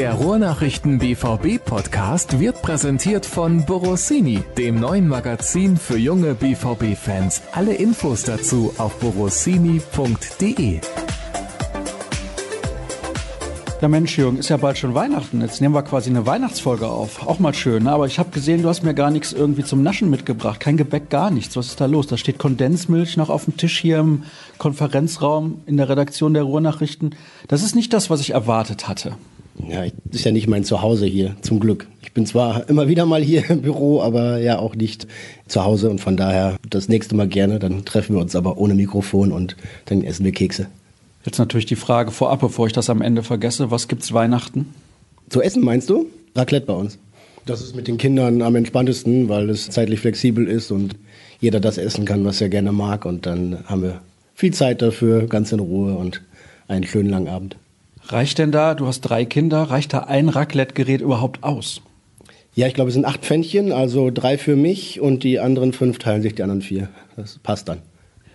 Der Ruhrnachrichten BVB Podcast wird präsentiert von Borossini, dem neuen Magazin für junge BVB Fans. Alle Infos dazu auf borossini.de. Ja Mensch, Jürgen, ist ja bald schon Weihnachten. Jetzt nehmen wir quasi eine Weihnachtsfolge auf. Auch mal schön. Ne? Aber ich habe gesehen, du hast mir gar nichts irgendwie zum Naschen mitgebracht. Kein Gebäck, gar nichts. Was ist da los? Da steht Kondensmilch noch auf dem Tisch hier im Konferenzraum in der Redaktion der Ruhrnachrichten. Das ist nicht das, was ich erwartet hatte. Ja, das ist ja nicht mein Zuhause hier, zum Glück. Ich bin zwar immer wieder mal hier im Büro, aber ja auch nicht zu Hause und von daher das nächste Mal gerne. Dann treffen wir uns aber ohne Mikrofon und dann essen wir Kekse. Jetzt natürlich die Frage vorab, bevor ich das am Ende vergesse. Was gibt's Weihnachten? Zu essen meinst du? Raclette bei uns. Das ist mit den Kindern am entspanntesten, weil es zeitlich flexibel ist und jeder das essen kann, was er gerne mag. Und dann haben wir viel Zeit dafür, ganz in Ruhe und einen schönen langen Abend. Reicht denn da, du hast drei Kinder, reicht da ein Raclette-Gerät überhaupt aus? Ja, ich glaube, es sind acht Pfännchen, also drei für mich und die anderen fünf teilen sich die anderen vier. Das passt dann.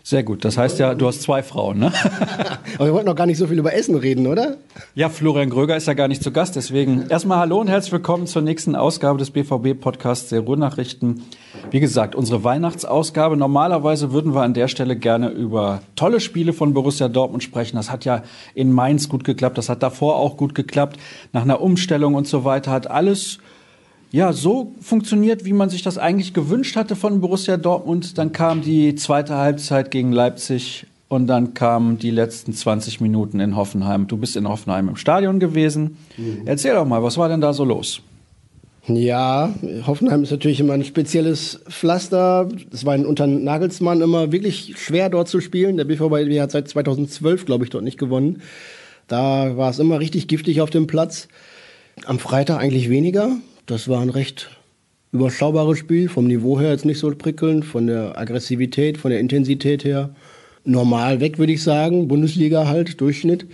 Sehr gut. Das heißt ja, du hast zwei Frauen, ne? Aber wir wollten noch gar nicht so viel über Essen reden, oder? Ja, Florian Gröger ist ja gar nicht zu Gast. Deswegen erstmal Hallo und herzlich willkommen zur nächsten Ausgabe des BVB-Podcasts der Ruhrnachrichten. Wie gesagt, unsere Weihnachtsausgabe. Normalerweise würden wir an der Stelle gerne über tolle Spiele von Borussia Dortmund sprechen. Das hat ja in Mainz gut geklappt. Das hat davor auch gut geklappt. Nach einer Umstellung und so weiter hat alles ja, so funktioniert, wie man sich das eigentlich gewünscht hatte von Borussia Dortmund. Dann kam die zweite Halbzeit gegen Leipzig und dann kamen die letzten 20 Minuten in Hoffenheim. Du bist in Hoffenheim im Stadion gewesen. Mhm. Erzähl doch mal, was war denn da so los? Ja, Hoffenheim ist natürlich immer ein spezielles Pflaster. Es war unter Nagelsmann immer wirklich schwer dort zu spielen. Der BVB hat seit 2012, glaube ich, dort nicht gewonnen. Da war es immer richtig giftig auf dem Platz. Am Freitag eigentlich weniger. Das war ein recht überschaubares Spiel, vom Niveau her jetzt nicht so prickelnd, von der Aggressivität, von der Intensität her. Normal weg, würde ich sagen. Bundesliga halt, Durchschnitt.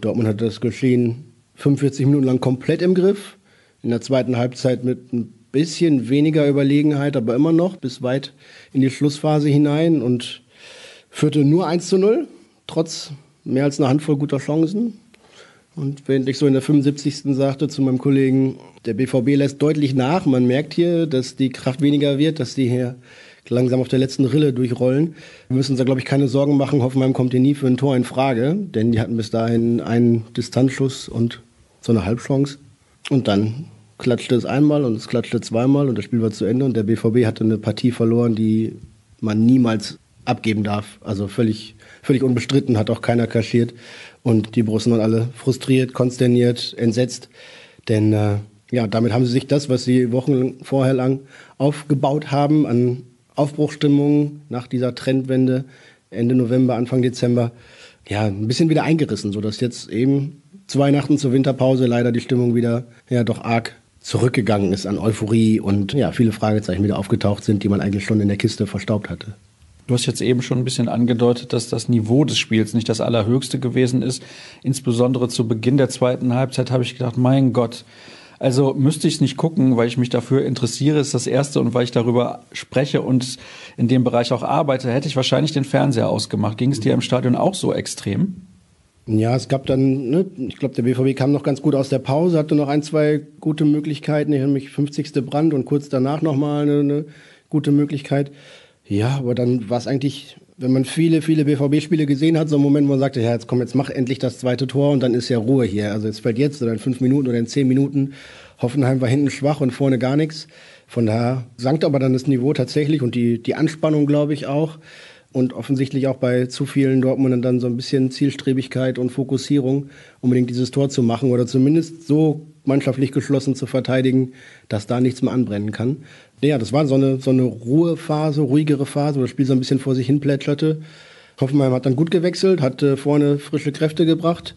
Dortmund hat das Geschehen 45 Minuten lang komplett im Griff. In der zweiten Halbzeit mit ein bisschen weniger Überlegenheit, aber immer noch bis weit in die Schlussphase hinein und führte nur 1 zu 0, trotz mehr als einer Handvoll guter Chancen. Und während ich so in der 75. sagte zu meinem Kollegen, der BVB lässt deutlich nach. Man merkt hier, dass die Kraft weniger wird, dass die hier langsam auf der letzten Rille durchrollen. Wir müssen uns da, glaube ich, keine Sorgen machen. Hoffenheim kommt hier nie für ein Tor in Frage, denn die hatten bis dahin einen Distanzschuss und so eine Halbchance. Und dann klatschte es einmal und es klatschte zweimal und das Spiel war zu Ende und der BVB hatte eine Partie verloren, die man niemals abgeben darf. Also völlig, völlig unbestritten, hat auch keiner kaschiert. Und die Borussen waren alle frustriert, konsterniert, entsetzt. Denn äh, ja, damit haben sie sich das, was sie Wochen vorher lang aufgebaut haben, an Aufbruchstimmung nach dieser Trendwende Ende November, Anfang Dezember, ja, ein bisschen wieder eingerissen, sodass jetzt eben zu Weihnachten, zur Winterpause leider die Stimmung wieder ja doch arg zurückgegangen ist an Euphorie und ja, viele Fragezeichen wieder aufgetaucht sind, die man eigentlich schon in der Kiste verstaubt hatte. Du hast jetzt eben schon ein bisschen angedeutet, dass das Niveau des Spiels nicht das allerhöchste gewesen ist. Insbesondere zu Beginn der zweiten Halbzeit habe ich gedacht, mein Gott, also müsste ich es nicht gucken, weil ich mich dafür interessiere, ist das Erste und weil ich darüber spreche und in dem Bereich auch arbeite, hätte ich wahrscheinlich den Fernseher ausgemacht. Ging es dir im Stadion auch so extrem? Ja, es gab dann, ne, ich glaube, der BVB kam noch ganz gut aus der Pause, hatte noch ein, zwei gute Möglichkeiten, nämlich 50. Brand und kurz danach nochmal eine, eine gute Möglichkeit. Ja, aber dann war es eigentlich, wenn man viele, viele BVB-Spiele gesehen hat, so ein Moment, wo man sagte, ja, jetzt komm, jetzt mach endlich das zweite Tor und dann ist ja Ruhe hier. Also jetzt fällt jetzt oder in fünf Minuten oder in zehn Minuten. Hoffenheim war hinten schwach und vorne gar nichts. Von daher sank aber dann das Niveau tatsächlich und die, die Anspannung, glaube ich, auch. Und offensichtlich auch bei zu vielen Dortmundern dann so ein bisschen Zielstrebigkeit und Fokussierung, unbedingt dieses Tor zu machen oder zumindest so mannschaftlich geschlossen zu verteidigen, dass da nichts mehr anbrennen kann. Ja, das war so eine, so eine Ruhephase, ruhigere Phase, wo das Spiel so ein bisschen vor sich hin plätscherte. Hoffenheim hat dann gut gewechselt, hat äh, vorne frische Kräfte gebracht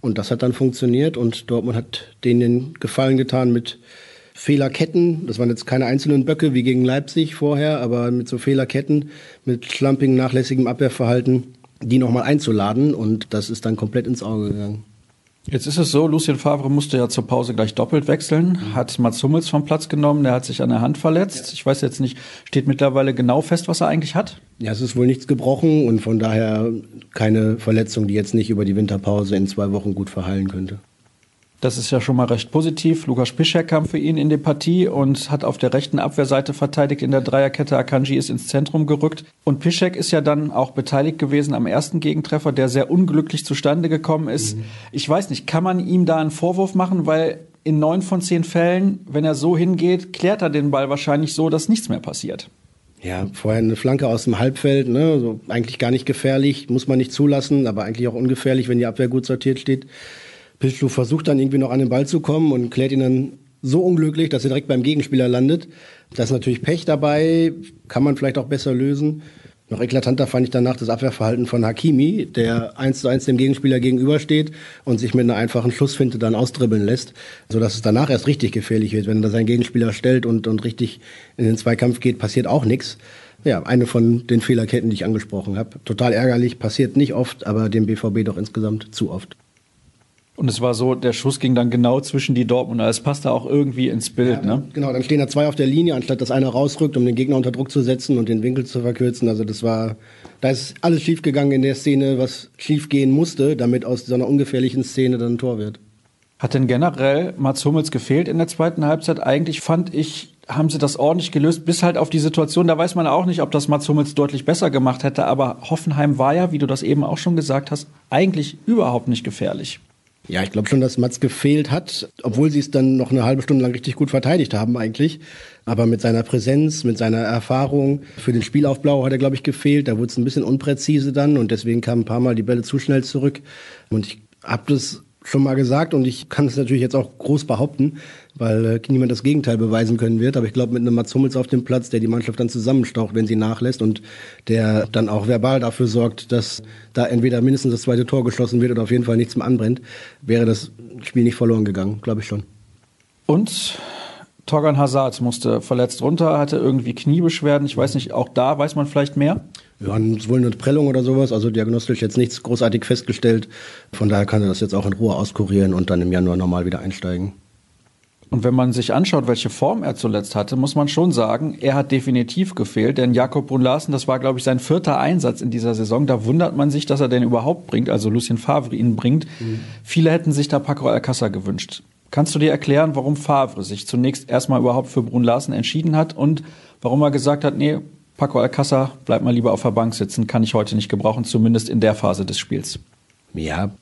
und das hat dann funktioniert und Dortmund hat denen den Gefallen getan mit Fehlerketten. Das waren jetzt keine einzelnen Böcke wie gegen Leipzig vorher, aber mit so Fehlerketten, mit schlampigem, nachlässigem Abwehrverhalten, die nochmal einzuladen und das ist dann komplett ins Auge gegangen. Jetzt ist es so, Lucien Favre musste ja zur Pause gleich doppelt wechseln, hat Mats Hummels vom Platz genommen, der hat sich an der Hand verletzt. Ich weiß jetzt nicht, steht mittlerweile genau fest, was er eigentlich hat? Ja, es ist wohl nichts gebrochen und von daher keine Verletzung, die jetzt nicht über die Winterpause in zwei Wochen gut verheilen könnte. Das ist ja schon mal recht positiv. Lukas Piszek kam für ihn in die Partie und hat auf der rechten Abwehrseite verteidigt in der Dreierkette. Akanji ist ins Zentrum gerückt. Und Piszek ist ja dann auch beteiligt gewesen am ersten Gegentreffer, der sehr unglücklich zustande gekommen ist. Mhm. Ich weiß nicht, kann man ihm da einen Vorwurf machen, weil in neun von zehn Fällen, wenn er so hingeht, klärt er den Ball wahrscheinlich so, dass nichts mehr passiert. Ja, vorher eine Flanke aus dem Halbfeld, ne, so eigentlich gar nicht gefährlich, muss man nicht zulassen, aber eigentlich auch ungefährlich, wenn die Abwehr gut sortiert steht. Pischlu versucht dann irgendwie noch an den Ball zu kommen und klärt ihn dann so unglücklich, dass er direkt beim Gegenspieler landet. Da ist natürlich Pech dabei, kann man vielleicht auch besser lösen. Noch eklatanter fand ich danach das Abwehrverhalten von Hakimi, der eins zu eins dem Gegenspieler gegenübersteht und sich mit einer einfachen Schussfinte dann ausdribbeln lässt, sodass es danach erst richtig gefährlich wird. Wenn er seinen Gegenspieler stellt und, und richtig in den Zweikampf geht, passiert auch nichts. Ja, eine von den Fehlerketten, die ich angesprochen habe. Total ärgerlich, passiert nicht oft, aber dem BVB doch insgesamt zu oft. Und es war so, der Schuss ging dann genau zwischen die Dortmunder. Es passte auch irgendwie ins Bild. Ja, ne? Genau, dann stehen da zwei auf der Linie, anstatt dass einer rausrückt, um den Gegner unter Druck zu setzen und den Winkel zu verkürzen. Also das war, da ist alles schiefgegangen in der Szene, was schiefgehen musste, damit aus so einer ungefährlichen Szene dann ein Tor wird. Hat denn generell Mats Hummels gefehlt in der zweiten Halbzeit? Eigentlich fand ich, haben sie das ordentlich gelöst, bis halt auf die Situation. Da weiß man auch nicht, ob das Mats Hummels deutlich besser gemacht hätte. Aber Hoffenheim war ja, wie du das eben auch schon gesagt hast, eigentlich überhaupt nicht gefährlich. Ja, ich glaube schon, dass Mats gefehlt hat, obwohl sie es dann noch eine halbe Stunde lang richtig gut verteidigt haben eigentlich. Aber mit seiner Präsenz, mit seiner Erfahrung, für den Spielaufbau hat er, glaube ich, gefehlt. Da wurde es ein bisschen unpräzise dann und deswegen kamen ein paar Mal die Bälle zu schnell zurück. Und ich habe das schon mal gesagt und ich kann es natürlich jetzt auch groß behaupten, weil äh, niemand das Gegenteil beweisen können wird. Aber ich glaube, mit einem Mats Hummels auf dem Platz, der die Mannschaft dann zusammenstaucht, wenn sie nachlässt und der dann auch verbal dafür sorgt, dass da entweder mindestens das zweite Tor geschossen wird oder auf jeden Fall nichts mehr anbrennt, wäre das Spiel nicht verloren gegangen, glaube ich schon. Und Torgan Hazard musste verletzt runter, hatte irgendwie Kniebeschwerden. Ich weiß nicht, auch da weiß man vielleicht mehr? Ja, wohl eine Prellung oder sowas, also diagnostisch jetzt nichts großartig festgestellt. Von daher kann er das jetzt auch in Ruhe auskurieren und dann im Januar normal wieder einsteigen. Und wenn man sich anschaut, welche Form er zuletzt hatte, muss man schon sagen, er hat definitiv gefehlt. Denn Jakob Brun Larsen, das war, glaube ich, sein vierter Einsatz in dieser Saison. Da wundert man sich, dass er den überhaupt bringt, also Lucien Favre ihn bringt. Mhm. Viele hätten sich da Paco Alcázar gewünscht. Kannst du dir erklären, warum Favre sich zunächst erstmal überhaupt für Brun Larsen entschieden hat und warum er gesagt hat, nee, Paco Alcázar, bleib mal lieber auf der Bank sitzen, kann ich heute nicht gebrauchen, zumindest in der Phase des Spiels. Ja,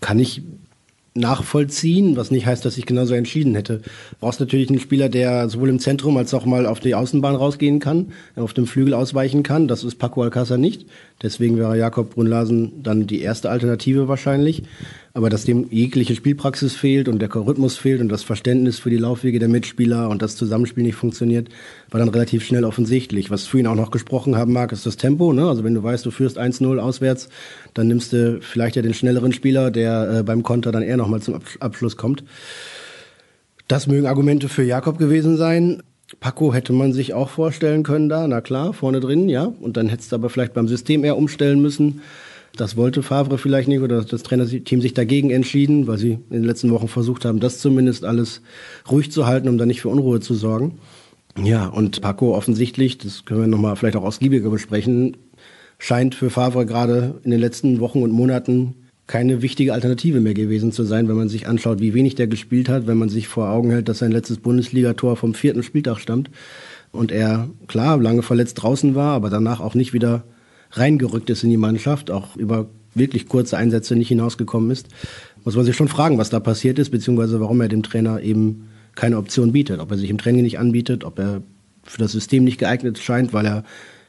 kann ich nachvollziehen, was nicht heißt, dass ich genauso entschieden hätte. Du brauchst natürlich einen Spieler, der sowohl im Zentrum als auch mal auf die Außenbahn rausgehen kann, auf dem Flügel ausweichen kann. Das ist Paco Alcázar nicht. Deswegen wäre Jakob Brunlasen dann die erste Alternative wahrscheinlich. Aber dass dem jegliche Spielpraxis fehlt und der Rhythmus fehlt und das Verständnis für die Laufwege der Mitspieler und das Zusammenspiel nicht funktioniert, war dann relativ schnell offensichtlich. Was für ihn auch noch gesprochen haben mag, ist das Tempo. Ne? Also wenn du weißt, du führst 1-0 auswärts, dann nimmst du vielleicht ja den schnelleren Spieler, der äh, beim Konter dann eher nochmal zum Abschluss kommt. Das mögen Argumente für Jakob gewesen sein. Paco hätte man sich auch vorstellen können da, na klar, vorne drin, ja. Und dann hättest du aber vielleicht beim System eher umstellen müssen. Das wollte Favre vielleicht nicht oder das Trainerteam sich dagegen entschieden, weil sie in den letzten Wochen versucht haben, das zumindest alles ruhig zu halten, um da nicht für Unruhe zu sorgen. Ja, und Paco offensichtlich, das können wir nochmal vielleicht auch ausgiebiger besprechen, scheint für Favre gerade in den letzten Wochen und Monaten keine wichtige Alternative mehr gewesen zu sein, wenn man sich anschaut, wie wenig der gespielt hat, wenn man sich vor Augen hält, dass sein letztes Bundesligator vom vierten Spieltag stammt und er klar lange verletzt draußen war, aber danach auch nicht wieder reingerückt ist in die Mannschaft, auch über wirklich kurze Einsätze nicht hinausgekommen ist, muss man sich schon fragen, was da passiert ist, beziehungsweise warum er dem Trainer eben keine Option bietet, ob er sich im Training nicht anbietet, ob er für das System nicht geeignet scheint, weil er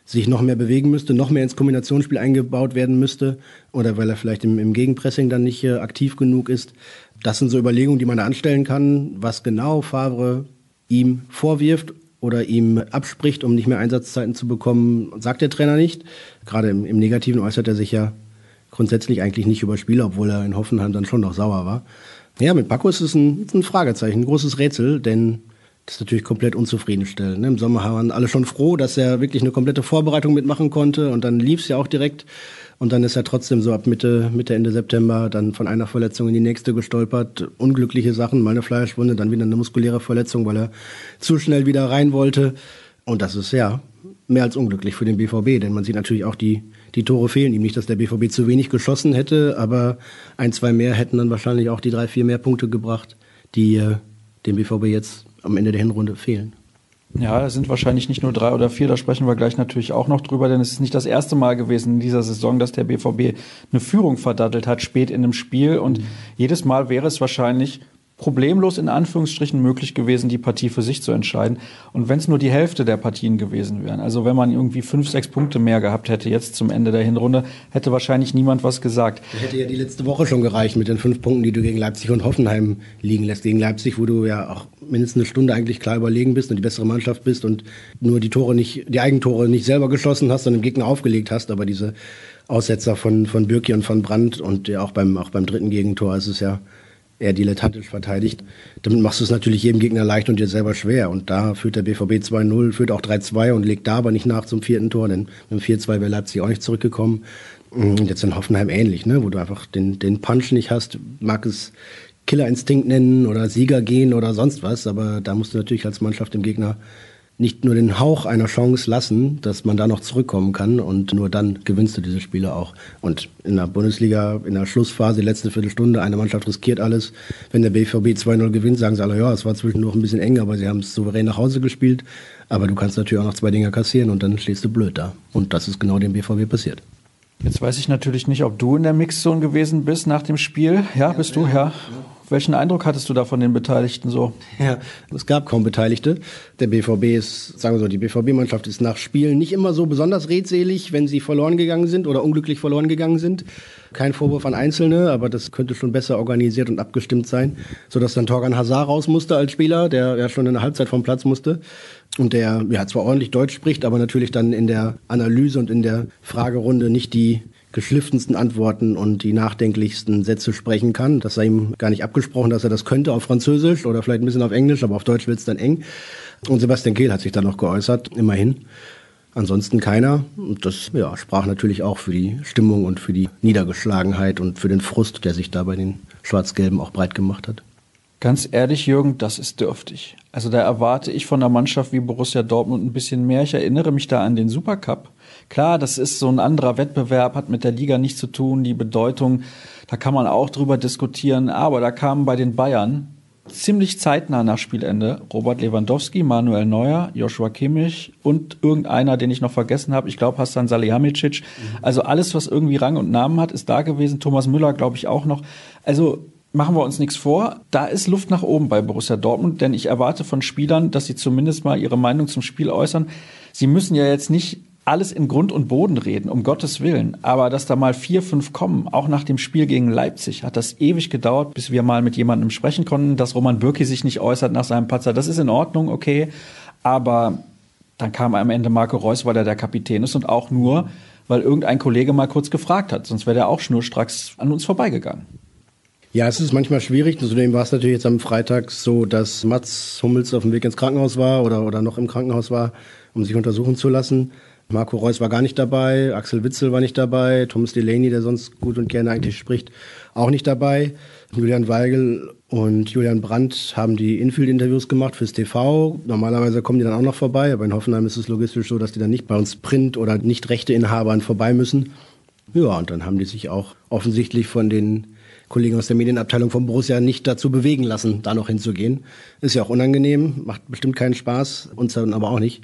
sich noch mehr bewegen müsste, noch mehr ins Kombinationsspiel eingebaut werden müsste oder weil er vielleicht im, im Gegenpressing dann nicht äh, aktiv genug ist. Das sind so Überlegungen, die man da anstellen kann, was genau Favre ihm vorwirft oder ihm abspricht, um nicht mehr Einsatzzeiten zu bekommen, sagt der Trainer nicht. Gerade im, im Negativen äußert er sich ja grundsätzlich eigentlich nicht über Spieler, obwohl er in Hoffenheim dann schon noch sauer war. Ja, mit Paco ist es ein, ein Fragezeichen, ein großes Rätsel, denn das ist natürlich komplett unzufriedenstellend. Ne? Im Sommer waren alle schon froh, dass er wirklich eine komplette Vorbereitung mitmachen konnte und dann lief es ja auch direkt. Und dann ist er trotzdem so ab Mitte, Mitte, Ende September dann von einer Verletzung in die nächste gestolpert. Unglückliche Sachen, mal eine Fleischwunde, dann wieder eine muskuläre Verletzung, weil er zu schnell wieder rein wollte. Und das ist ja mehr als unglücklich für den BVB, denn man sieht natürlich auch die, die Tore fehlen ihm nicht, dass der BVB zu wenig geschossen hätte, aber ein, zwei mehr hätten dann wahrscheinlich auch die drei, vier mehr Punkte gebracht, die äh, dem BVB jetzt am Ende der Hinrunde fehlen. Ja, es sind wahrscheinlich nicht nur drei oder vier, da sprechen wir gleich natürlich auch noch drüber, denn es ist nicht das erste Mal gewesen in dieser Saison, dass der BVB eine Führung verdattelt hat, spät in einem Spiel. Und mhm. jedes Mal wäre es wahrscheinlich problemlos in Anführungsstrichen möglich gewesen, die Partie für sich zu entscheiden. Und wenn es nur die Hälfte der Partien gewesen wären, also wenn man irgendwie fünf, sechs Punkte mehr gehabt hätte jetzt zum Ende der Hinrunde, hätte wahrscheinlich niemand was gesagt. Das hätte ja die letzte Woche schon gereicht mit den fünf Punkten, die du gegen Leipzig und Hoffenheim liegen lässt. Gegen Leipzig, wo du ja auch mindestens eine Stunde eigentlich klar überlegen bist und die bessere Mannschaft bist und nur die Tore nicht, die Eigentore nicht selber geschossen hast, sondern dem Gegner aufgelegt hast, aber diese Aussetzer von, von Birki und von Brandt und ja auch beim, auch beim dritten Gegentor ist es ja eher dilettantisch verteidigt. Damit machst du es natürlich jedem Gegner leicht und dir selber schwer. Und da führt der BVB 2-0, führt auch 3-2 und legt da aber nicht nach zum vierten Tor, denn mit dem 4-2 wäre Leipzig auch nicht zurückgekommen. Und jetzt in Hoffenheim ähnlich, ne? wo du einfach den, den Punch nicht hast, mag es Killerinstinkt nennen oder Sieger gehen oder sonst was, aber da musst du natürlich als Mannschaft dem Gegner nicht nur den Hauch einer Chance lassen, dass man da noch zurückkommen kann und nur dann gewinnst du diese Spiele auch. Und in der Bundesliga, in der Schlussphase, letzte Viertelstunde, eine Mannschaft riskiert alles. Wenn der BVB 2-0 gewinnt, sagen sie alle, ja, es war zwischendurch ein bisschen eng, aber sie haben es souverän nach Hause gespielt. Aber du kannst natürlich auch noch zwei Dinger kassieren und dann stehst du blöd da. Und das ist genau dem BVB passiert. Jetzt weiß ich natürlich nicht, ob du in der Mixzone gewesen bist nach dem Spiel. Ja, ja bist du, ja. ja. Welchen Eindruck hattest du da von den Beteiligten so? Ja, es gab kaum Beteiligte. Der BVB ist, sagen wir so, die BVB-Mannschaft ist nach Spielen nicht immer so besonders redselig, wenn sie verloren gegangen sind oder unglücklich verloren gegangen sind. Kein Vorwurf an Einzelne, aber das könnte schon besser organisiert und abgestimmt sein, sodass dann Torgan Hazard raus musste als Spieler, der ja schon in der Halbzeit vom Platz musste und der ja zwar ordentlich Deutsch spricht, aber natürlich dann in der Analyse und in der Fragerunde nicht die geschliffensten Antworten und die nachdenklichsten Sätze sprechen kann. Das sei ihm gar nicht abgesprochen, dass er das könnte auf Französisch oder vielleicht ein bisschen auf Englisch, aber auf Deutsch wird es dann eng. Und Sebastian Kehl hat sich dann noch geäußert, immerhin. Ansonsten keiner. Und das ja, sprach natürlich auch für die Stimmung und für die Niedergeschlagenheit und für den Frust, der sich da bei den Schwarz-Gelben auch breit gemacht hat. Ganz ehrlich, Jürgen, das ist dürftig. Also da erwarte ich von einer Mannschaft wie Borussia Dortmund ein bisschen mehr. Ich erinnere mich da an den Supercup. Klar, das ist so ein anderer Wettbewerb, hat mit der Liga nichts zu tun. Die Bedeutung, da kann man auch drüber diskutieren. Aber da kamen bei den Bayern ziemlich zeitnah nach Spielende Robert Lewandowski, Manuel Neuer, Joshua Kimmich und irgendeiner, den ich noch vergessen habe. Ich glaube Hassan Salihamidzic. Also alles, was irgendwie Rang und Namen hat, ist da gewesen. Thomas Müller, glaube ich, auch noch. Also machen wir uns nichts vor, da ist Luft nach oben bei Borussia Dortmund, denn ich erwarte von Spielern, dass sie zumindest mal ihre Meinung zum Spiel äußern. Sie müssen ja jetzt nicht alles in Grund und Boden reden, um Gottes Willen. Aber dass da mal vier, fünf kommen, auch nach dem Spiel gegen Leipzig, hat das ewig gedauert, bis wir mal mit jemandem sprechen konnten, dass Roman Bürki sich nicht äußert nach seinem Patzer. Das ist in Ordnung, okay. Aber dann kam am Ende Marco Reus, weil er der Kapitän ist und auch nur, weil irgendein Kollege mal kurz gefragt hat. Sonst wäre der auch schnurstracks an uns vorbeigegangen. Ja, es ist manchmal schwierig. Zudem war es natürlich jetzt am Freitag so, dass Mats Hummels auf dem Weg ins Krankenhaus war oder, oder noch im Krankenhaus war, um sich untersuchen zu lassen. Marco Reus war gar nicht dabei, Axel Witzel war nicht dabei, Thomas Delaney, der sonst gut und gerne eigentlich spricht, auch nicht dabei. Julian Weigel und Julian Brandt haben die Infield-Interviews gemacht fürs TV. Normalerweise kommen die dann auch noch vorbei, aber in Hoffenheim ist es logistisch so, dass die dann nicht bei uns Print- oder nicht Rechteinhabern vorbei müssen. Ja, und dann haben die sich auch offensichtlich von den Kollegen aus der Medienabteilung von Borussia nicht dazu bewegen lassen, da noch hinzugehen. Ist ja auch unangenehm, macht bestimmt keinen Spaß, uns dann aber auch nicht.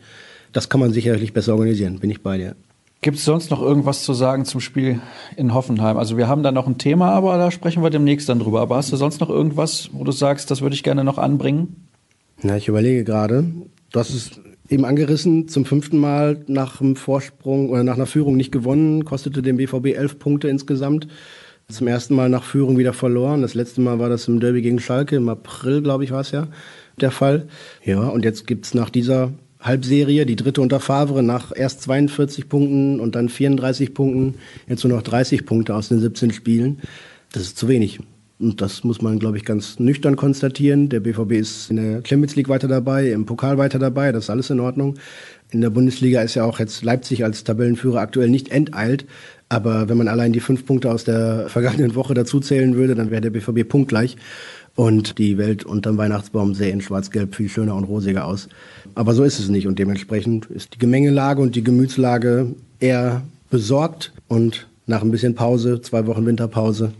Das kann man sicherlich besser organisieren, bin ich bei dir. Gibt es sonst noch irgendwas zu sagen zum Spiel in Hoffenheim? Also wir haben da noch ein Thema, aber da sprechen wir demnächst dann drüber. Aber hast du sonst noch irgendwas, wo du sagst, das würde ich gerne noch anbringen? Na, ich überlege gerade. Du hast es eben angerissen, zum fünften Mal nach einem Vorsprung oder nach einer Führung nicht gewonnen, kostete dem BVB elf Punkte insgesamt zum ersten Mal nach Führung wieder verloren. Das letzte Mal war das im Derby gegen Schalke, im April, glaube ich, war es ja der Fall. Ja, und jetzt gibt's nach dieser Halbserie, die dritte unter Favre, nach erst 42 Punkten und dann 34 Punkten, jetzt nur noch 30 Punkte aus den 17 Spielen. Das ist zu wenig. Und das muss man, glaube ich, ganz nüchtern konstatieren. Der BVB ist in der Champions League weiter dabei, im Pokal weiter dabei, das ist alles in Ordnung. In der Bundesliga ist ja auch jetzt Leipzig als Tabellenführer aktuell nicht enteilt. Aber wenn man allein die fünf Punkte aus der vergangenen Woche dazu zählen würde, dann wäre der BVB punktgleich und die Welt unterm Weihnachtsbaum sähe in schwarz-gelb viel schöner und rosiger aus. Aber so ist es nicht und dementsprechend ist die Gemengelage und die Gemütslage eher besorgt und nach ein bisschen Pause, zwei Wochen Winterpause,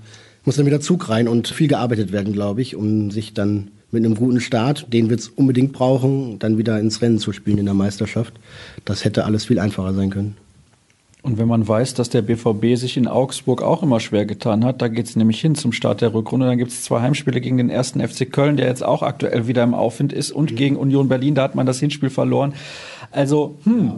muss dann wieder Zug rein und viel gearbeitet werden, glaube ich, um sich dann mit einem guten Start, den wir es unbedingt brauchen, dann wieder ins Rennen zu spielen in der Meisterschaft. Das hätte alles viel einfacher sein können. Und wenn man weiß, dass der BVB sich in Augsburg auch immer schwer getan hat, da geht es nämlich hin zum Start der Rückrunde. Dann gibt es zwei Heimspiele gegen den ersten FC Köln, der jetzt auch aktuell wieder im Aufwind ist, und mhm. gegen Union Berlin, da hat man das Hinspiel verloren. Also, hm,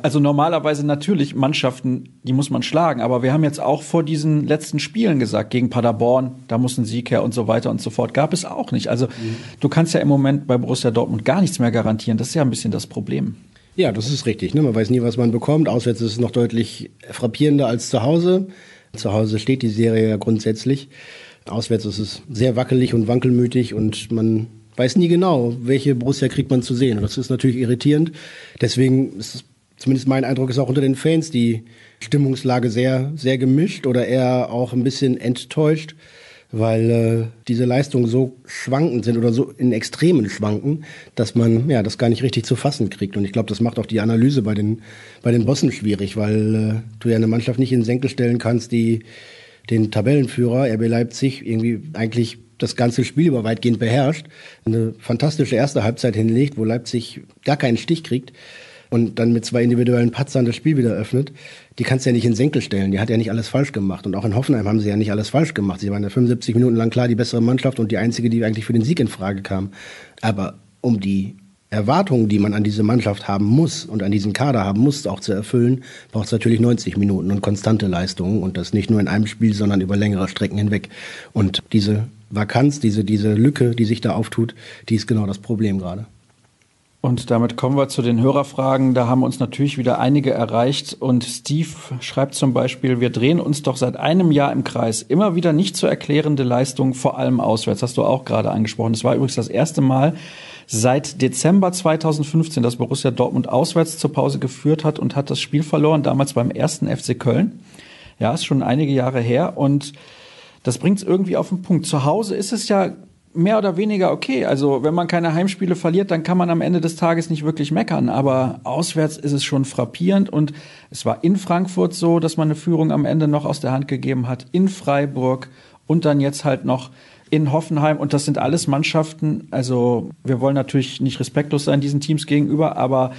also normalerweise natürlich Mannschaften, die muss man schlagen. Aber wir haben jetzt auch vor diesen letzten Spielen gesagt, gegen Paderborn, da muss ein Sieg her und so weiter und so fort. Gab es auch nicht. Also mhm. du kannst ja im Moment bei Borussia Dortmund gar nichts mehr garantieren. Das ist ja ein bisschen das Problem. Ja, das ist richtig. Ne? Man weiß nie, was man bekommt. Auswärts ist es noch deutlich frappierender als zu Hause. Zu Hause steht die Serie ja grundsätzlich. Auswärts ist es sehr wackelig und wankelmütig und man weiß nie genau, welche Borussia kriegt man zu sehen. Und das ist natürlich irritierend. Deswegen ist zumindest mein Eindruck ist auch unter den Fans die Stimmungslage sehr, sehr gemischt oder eher auch ein bisschen enttäuscht weil äh, diese Leistungen so schwankend sind oder so in Extremen schwanken, dass man ja das gar nicht richtig zu fassen kriegt. Und ich glaube, das macht auch die Analyse bei den bei den Bossen schwierig, weil äh, du ja eine Mannschaft nicht in Senkel stellen kannst, die den Tabellenführer RB Leipzig irgendwie eigentlich das ganze Spiel über weitgehend beherrscht, eine fantastische erste Halbzeit hinlegt, wo Leipzig gar keinen Stich kriegt und dann mit zwei individuellen Patzern das Spiel wieder öffnet, die kannst du ja nicht in Senkel stellen. Die hat ja nicht alles falsch gemacht. Und auch in Hoffenheim haben sie ja nicht alles falsch gemacht. Sie waren ja 75 Minuten lang klar die bessere Mannschaft und die einzige, die eigentlich für den Sieg in Frage kam. Aber um die Erwartungen, die man an diese Mannschaft haben muss und an diesen Kader haben muss, auch zu erfüllen, braucht es natürlich 90 Minuten und konstante Leistungen und das nicht nur in einem Spiel, sondern über längere Strecken hinweg. Und diese Vakanz, diese, diese Lücke, die sich da auftut, die ist genau das Problem gerade. Und damit kommen wir zu den Hörerfragen. Da haben uns natürlich wieder einige erreicht. Und Steve schreibt zum Beispiel, wir drehen uns doch seit einem Jahr im Kreis. Immer wieder nicht zu erklärende Leistungen, vor allem auswärts. Hast du auch gerade angesprochen. Das war übrigens das erste Mal seit Dezember 2015, dass Borussia Dortmund auswärts zur Pause geführt hat und hat das Spiel verloren, damals beim ersten FC Köln. Ja, ist schon einige Jahre her. Und das bringt es irgendwie auf den Punkt. Zu Hause ist es ja mehr oder weniger okay. Also wenn man keine Heimspiele verliert, dann kann man am Ende des Tages nicht wirklich meckern. Aber auswärts ist es schon frappierend und es war in Frankfurt so, dass man eine Führung am Ende noch aus der Hand gegeben hat, in Freiburg und dann jetzt halt noch in Hoffenheim. Und das sind alles Mannschaften. Also wir wollen natürlich nicht respektlos sein diesen Teams gegenüber, aber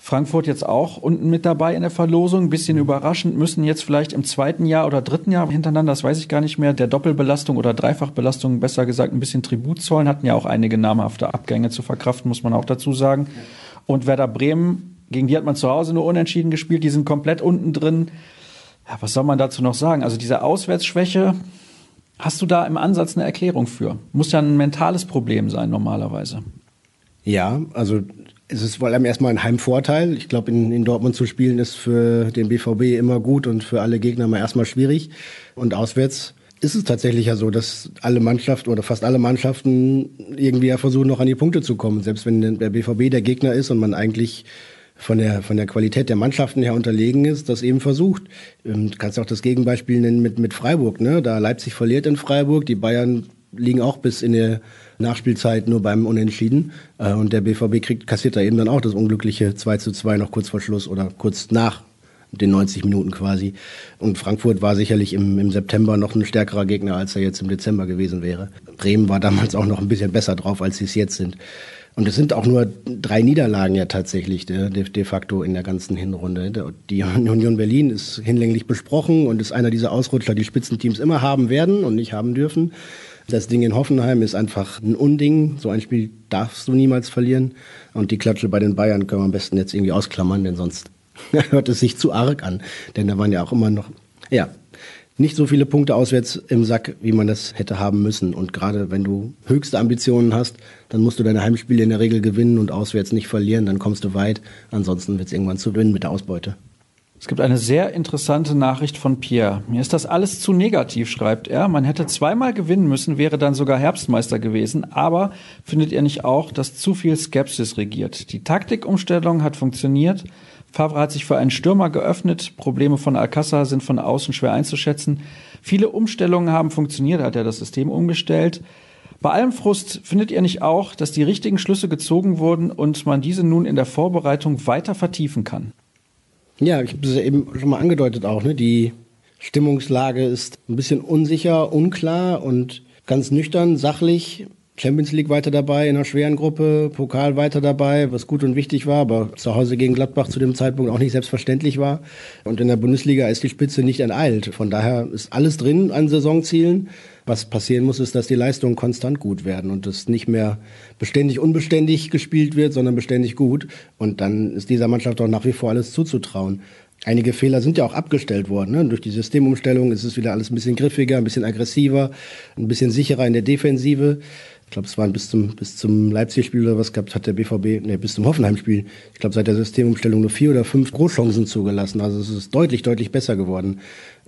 Frankfurt jetzt auch unten mit dabei in der Verlosung. Ein bisschen überraschend, müssen jetzt vielleicht im zweiten Jahr oder dritten Jahr hintereinander, das weiß ich gar nicht mehr, der Doppelbelastung oder Dreifachbelastung, besser gesagt, ein bisschen Tribut zollen. Hatten ja auch einige namhafte Abgänge zu verkraften, muss man auch dazu sagen. Und Werder Bremen, gegen die hat man zu Hause nur unentschieden gespielt, die sind komplett unten drin. Ja, was soll man dazu noch sagen? Also diese Auswärtsschwäche, hast du da im Ansatz eine Erklärung für? Muss ja ein mentales Problem sein normalerweise. Ja, also es ist vor allem erstmal ein Heimvorteil. Ich glaube, in, in Dortmund zu spielen ist für den BVB immer gut und für alle Gegner mal erstmal schwierig. Und auswärts ist es tatsächlich ja so, dass alle Mannschaften oder fast alle Mannschaften irgendwie ja versuchen, noch an die Punkte zu kommen. Selbst wenn der BVB der Gegner ist und man eigentlich von der, von der Qualität der Mannschaften her unterlegen ist, das eben versucht. Ähm, du kannst auch das Gegenbeispiel nennen mit, mit Freiburg. Ne? Da Leipzig verliert in Freiburg, die Bayern liegen auch bis in der Nachspielzeit nur beim Unentschieden. Äh, und der BVB kriegt, kassiert da eben dann auch das unglückliche 2 zu 2 noch kurz vor Schluss oder kurz nach den 90 Minuten quasi. Und Frankfurt war sicherlich im, im September noch ein stärkerer Gegner, als er jetzt im Dezember gewesen wäre. Bremen war damals auch noch ein bisschen besser drauf, als sie es jetzt sind. Und es sind auch nur drei Niederlagen ja tatsächlich de, de, facto in der ganzen Hinrunde. Die Union Berlin ist hinlänglich besprochen und ist einer dieser Ausrutscher, die Spitzenteams immer haben werden und nicht haben dürfen. Das Ding in Hoffenheim ist einfach ein Unding. So ein Spiel darfst du niemals verlieren. Und die Klatsche bei den Bayern können wir am besten jetzt irgendwie ausklammern, denn sonst hört es sich zu arg an. Denn da waren ja auch immer noch, ja, nicht so viele Punkte auswärts im Sack, wie man das hätte haben müssen. Und gerade wenn du höchste Ambitionen hast, dann musst du deine Heimspiele in der Regel gewinnen und auswärts nicht verlieren, dann kommst du weit. Ansonsten wird es irgendwann zu gewinnen mit der Ausbeute. Es gibt eine sehr interessante Nachricht von Pierre. Mir ist das alles zu negativ, schreibt er. Man hätte zweimal gewinnen müssen, wäre dann sogar Herbstmeister gewesen. Aber findet ihr nicht auch, dass zu viel Skepsis regiert? Die Taktikumstellung hat funktioniert. Favre hat sich für einen Stürmer geöffnet. Probleme von Alcázar sind von außen schwer einzuschätzen. Viele Umstellungen haben funktioniert, hat er das System umgestellt. Bei allem Frust findet ihr nicht auch, dass die richtigen Schlüsse gezogen wurden und man diese nun in der Vorbereitung weiter vertiefen kann? Ja, ich habe es ja eben schon mal angedeutet auch. Ne? Die Stimmungslage ist ein bisschen unsicher, unklar und ganz nüchtern, sachlich. Champions League weiter dabei in einer schweren Gruppe, Pokal weiter dabei, was gut und wichtig war, aber zu Hause gegen Gladbach zu dem Zeitpunkt auch nicht selbstverständlich war. Und in der Bundesliga ist die Spitze nicht enteilt. Von daher ist alles drin an Saisonzielen. Was passieren muss, ist, dass die Leistungen konstant gut werden und es nicht mehr beständig unbeständig gespielt wird, sondern beständig gut. Und dann ist dieser Mannschaft auch nach wie vor alles zuzutrauen. Einige Fehler sind ja auch abgestellt worden. Ne? Durch die Systemumstellung ist es wieder alles ein bisschen griffiger, ein bisschen aggressiver, ein bisschen sicherer in der Defensive. Ich glaube, es waren bis zum, bis zum Leipzig-Spiel oder was gehabt hat der BVB, ne, bis zum Hoffenheim-Spiel. Ich glaube, seit der Systemumstellung nur vier oder fünf Großchancen zugelassen. Also es ist deutlich, deutlich besser geworden.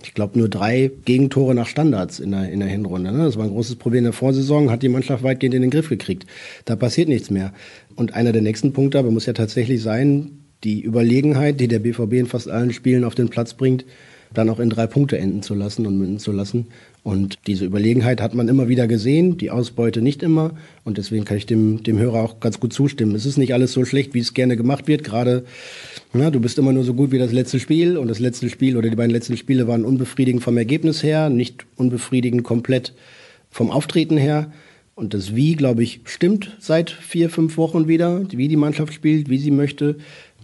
Ich glaube, nur drei Gegentore nach Standards in der, in der Hinrunde. Ne? Das war ein großes Problem in der Vorsaison, hat die Mannschaft weitgehend in den Griff gekriegt. Da passiert nichts mehr. Und einer der nächsten Punkte aber muss ja tatsächlich sein, die Überlegenheit, die der BVB in fast allen Spielen auf den Platz bringt, dann auch in drei Punkte enden zu lassen und münden zu lassen. Und diese Überlegenheit hat man immer wieder gesehen, die Ausbeute nicht immer. Und deswegen kann ich dem, dem Hörer auch ganz gut zustimmen. Es ist nicht alles so schlecht, wie es gerne gemacht wird. Gerade, na, du bist immer nur so gut wie das letzte Spiel. Und das letzte Spiel oder die beiden letzten Spiele waren unbefriedigend vom Ergebnis her, nicht unbefriedigend komplett vom Auftreten her. Und das Wie, glaube ich, stimmt seit vier, fünf Wochen wieder, wie die Mannschaft spielt, wie sie möchte.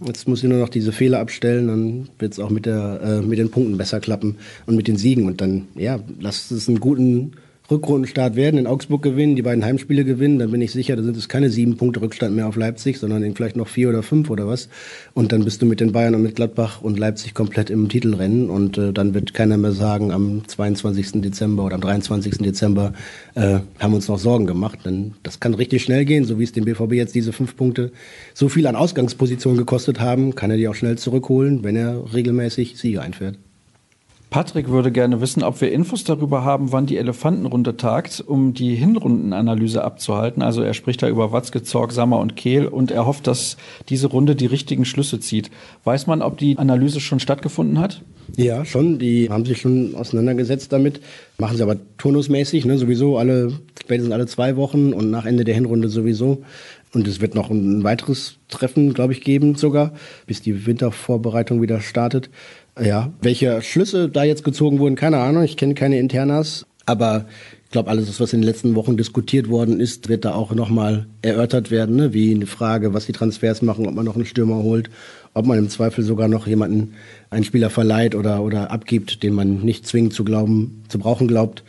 Jetzt muss sie nur noch diese Fehler abstellen, dann wird es auch mit, der, äh, mit den Punkten besser klappen und mit den Siegen. Und dann, ja, lasst es einen guten Rückrundenstart werden, in Augsburg gewinnen, die beiden Heimspiele gewinnen, dann bin ich sicher, da sind es keine sieben Punkte Rückstand mehr auf Leipzig, sondern vielleicht noch vier oder fünf oder was. Und dann bist du mit den Bayern und mit Gladbach und Leipzig komplett im Titelrennen und äh, dann wird keiner mehr sagen, am 22. Dezember oder am 23. Dezember äh, haben uns noch Sorgen gemacht. Denn das kann richtig schnell gehen, so wie es dem BVB jetzt diese fünf Punkte so viel an Ausgangsposition gekostet haben, kann er die auch schnell zurückholen, wenn er regelmäßig Siege einfährt. Patrick würde gerne wissen, ob wir Infos darüber haben, wann die Elefantenrunde tagt, um die Hinrundenanalyse abzuhalten. Also er spricht da über Watzke, Zorg, Sammer und Kehl und er hofft, dass diese Runde die richtigen Schlüsse zieht. Weiß man, ob die Analyse schon stattgefunden hat? Ja, schon. Die haben sich schon auseinandergesetzt damit. Machen sie aber turnusmäßig, ne? sowieso alle, spätestens alle zwei Wochen und nach Ende der Hinrunde sowieso. Und es wird noch ein weiteres Treffen, glaube ich, geben sogar, bis die Wintervorbereitung wieder startet. Ja, welche Schlüsse da jetzt gezogen wurden, keine Ahnung. Ich kenne keine Internas, aber ich glaube, alles, was in den letzten Wochen diskutiert worden ist, wird da auch nochmal erörtert werden, ne? wie eine Frage, was die Transfers machen, ob man noch einen Stürmer holt, ob man im Zweifel sogar noch jemanden, einen Spieler verleiht oder, oder abgibt, den man nicht zwingend zu glauben, zu brauchen glaubt.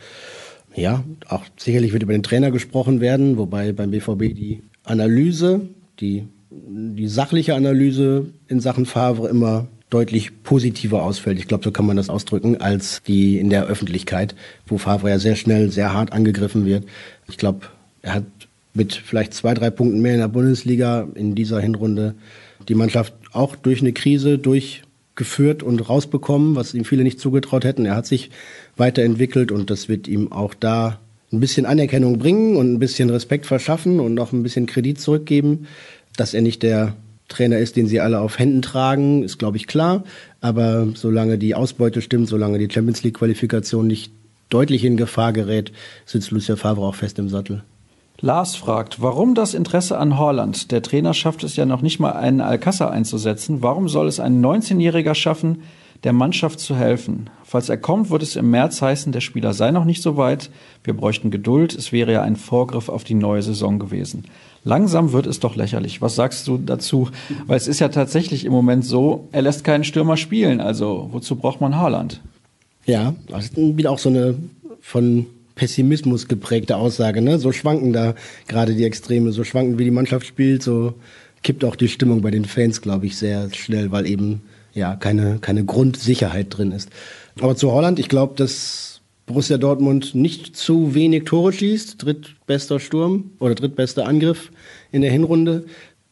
Ja, auch sicherlich wird über den Trainer gesprochen werden, wobei beim BVB die Analyse, die, die sachliche Analyse in Sachen Favre immer deutlich positiver ausfällt. Ich glaube, so kann man das ausdrücken, als die in der Öffentlichkeit, wo Favre ja sehr schnell, sehr hart angegriffen wird. Ich glaube, er hat mit vielleicht zwei, drei Punkten mehr in der Bundesliga in dieser Hinrunde die Mannschaft auch durch eine Krise durchgeführt und rausbekommen, was ihm viele nicht zugetraut hätten. Er hat sich weiterentwickelt und das wird ihm auch da ein bisschen Anerkennung bringen und ein bisschen Respekt verschaffen und auch ein bisschen Kredit zurückgeben, dass er nicht der Trainer ist, den sie alle auf Händen tragen, ist, glaube ich, klar. Aber solange die Ausbeute stimmt, solange die Champions League-Qualifikation nicht deutlich in Gefahr gerät, sitzt Lucia Favre auch fest im Sattel. Lars fragt, warum das Interesse an Holland? Der Trainer schafft es ja noch nicht mal, einen Alcázar einzusetzen. Warum soll es ein 19-Jähriger schaffen, der Mannschaft zu helfen? Falls er kommt, wird es im März heißen, der Spieler sei noch nicht so weit. Wir bräuchten Geduld. Es wäre ja ein Vorgriff auf die neue Saison gewesen. Langsam wird es doch lächerlich. Was sagst du dazu? Weil es ist ja tatsächlich im Moment so, er lässt keinen Stürmer spielen. Also wozu braucht man Haaland? Ja, das ist wieder auch so eine von Pessimismus geprägte Aussage. Ne? So schwanken da gerade die Extreme, so schwanken wie die Mannschaft spielt, so kippt auch die Stimmung bei den Fans, glaube ich, sehr schnell, weil eben ja keine, keine Grundsicherheit drin ist. Aber zu Holland, ich glaube, dass Borussia Dortmund nicht zu wenig Tore schießt, drittbester Sturm oder drittbester Angriff in der Hinrunde.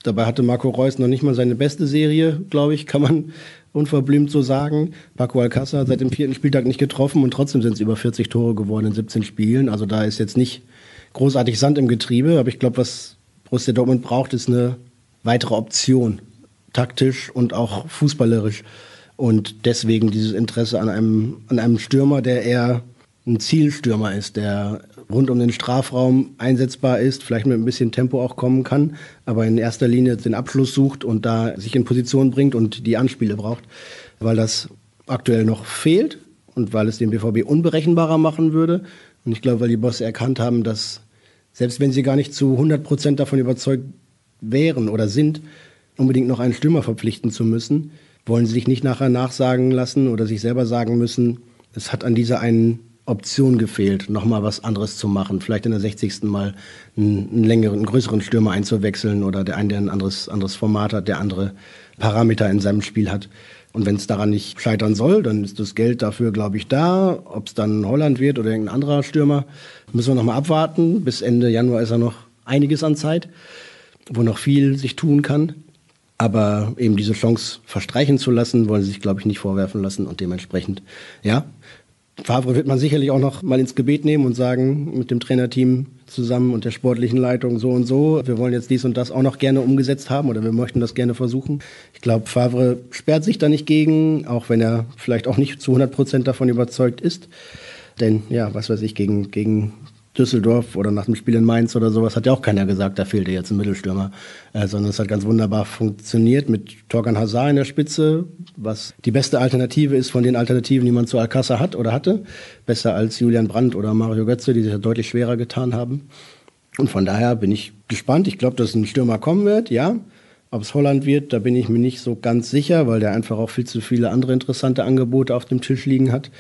Dabei hatte Marco Reus noch nicht mal seine beste Serie, glaube ich, kann man unverblümt so sagen. Paco Alcázar seit dem vierten Spieltag nicht getroffen und trotzdem sind es über 40 Tore geworden in 17 Spielen. Also da ist jetzt nicht großartig Sand im Getriebe, aber ich glaube, was Borussia Dortmund braucht, ist eine weitere Option, taktisch und auch fußballerisch. Und deswegen dieses Interesse an einem, an einem Stürmer, der eher ein Zielstürmer ist, der rund um den Strafraum einsetzbar ist, vielleicht mit ein bisschen Tempo auch kommen kann, aber in erster Linie den Abschluss sucht und da sich in Position bringt und die Anspiele braucht, weil das aktuell noch fehlt und weil es den BVB unberechenbarer machen würde. Und ich glaube, weil die Bosse erkannt haben, dass selbst wenn sie gar nicht zu 100 Prozent davon überzeugt wären oder sind, unbedingt noch einen Stürmer verpflichten zu müssen, wollen sie sich nicht nachher nachsagen lassen oder sich selber sagen müssen, es hat an dieser einen Option gefehlt, nochmal was anderes zu machen. Vielleicht in der 60. Mal einen, einen längeren, einen größeren Stürmer einzuwechseln oder der einen, der ein anderes, anderes Format hat, der andere Parameter in seinem Spiel hat. Und wenn es daran nicht scheitern soll, dann ist das Geld dafür, glaube ich, da. Ob es dann Holland wird oder irgendein anderer Stürmer, müssen wir nochmal abwarten. Bis Ende Januar ist ja noch einiges an Zeit, wo noch viel sich tun kann. Aber eben diese Chance verstreichen zu lassen, wollen sie sich, glaube ich, nicht vorwerfen lassen. Und dementsprechend, ja, Favre wird man sicherlich auch noch mal ins Gebet nehmen und sagen, mit dem Trainerteam zusammen und der sportlichen Leitung so und so, wir wollen jetzt dies und das auch noch gerne umgesetzt haben oder wir möchten das gerne versuchen. Ich glaube, Favre sperrt sich da nicht gegen, auch wenn er vielleicht auch nicht zu 100 Prozent davon überzeugt ist. Denn ja, was weiß ich, gegen, gegen Düsseldorf oder nach dem Spiel in Mainz oder sowas hat ja auch keiner gesagt, da fehlte jetzt ein Mittelstürmer, äh, sondern es hat ganz wunderbar funktioniert mit Torgan Hazard in der Spitze, was die beste Alternative ist von den Alternativen, die man zu Alcázar hat oder hatte, besser als Julian Brandt oder Mario Götze, die sich ja deutlich schwerer getan haben. Und von daher bin ich gespannt. Ich glaube, dass ein Stürmer kommen wird, ja. Ob es Holland wird, da bin ich mir nicht so ganz sicher, weil der einfach auch viel zu viele andere interessante Angebote auf dem Tisch liegen hat.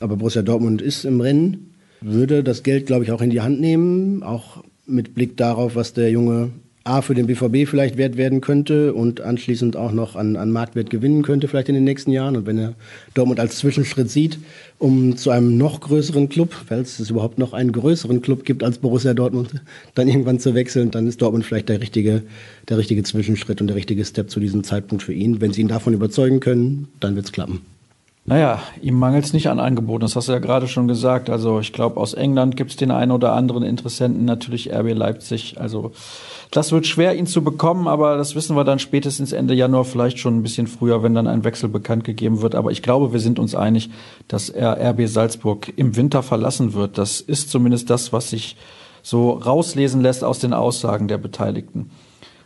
Aber Borussia Dortmund ist im Rennen würde das Geld, glaube ich, auch in die Hand nehmen, auch mit Blick darauf, was der junge A für den BVB vielleicht wert werden könnte und anschließend auch noch an, an Marktwert gewinnen könnte, vielleicht in den nächsten Jahren. Und wenn er Dortmund als Zwischenschritt sieht, um zu einem noch größeren Club, falls es überhaupt noch einen größeren Club gibt als Borussia Dortmund, dann irgendwann zu wechseln, dann ist Dortmund vielleicht der richtige, der richtige Zwischenschritt und der richtige Step zu diesem Zeitpunkt für ihn. Wenn sie ihn davon überzeugen können, dann wird es klappen. Naja, ihm mangelt es nicht an Angeboten, das hast du ja gerade schon gesagt. Also ich glaube, aus England gibt es den einen oder anderen Interessenten, natürlich RB Leipzig. Also das wird schwer, ihn zu bekommen, aber das wissen wir dann spätestens Ende Januar, vielleicht schon ein bisschen früher, wenn dann ein Wechsel bekannt gegeben wird. Aber ich glaube, wir sind uns einig, dass er RB Salzburg im Winter verlassen wird. Das ist zumindest das, was sich so rauslesen lässt aus den Aussagen der Beteiligten.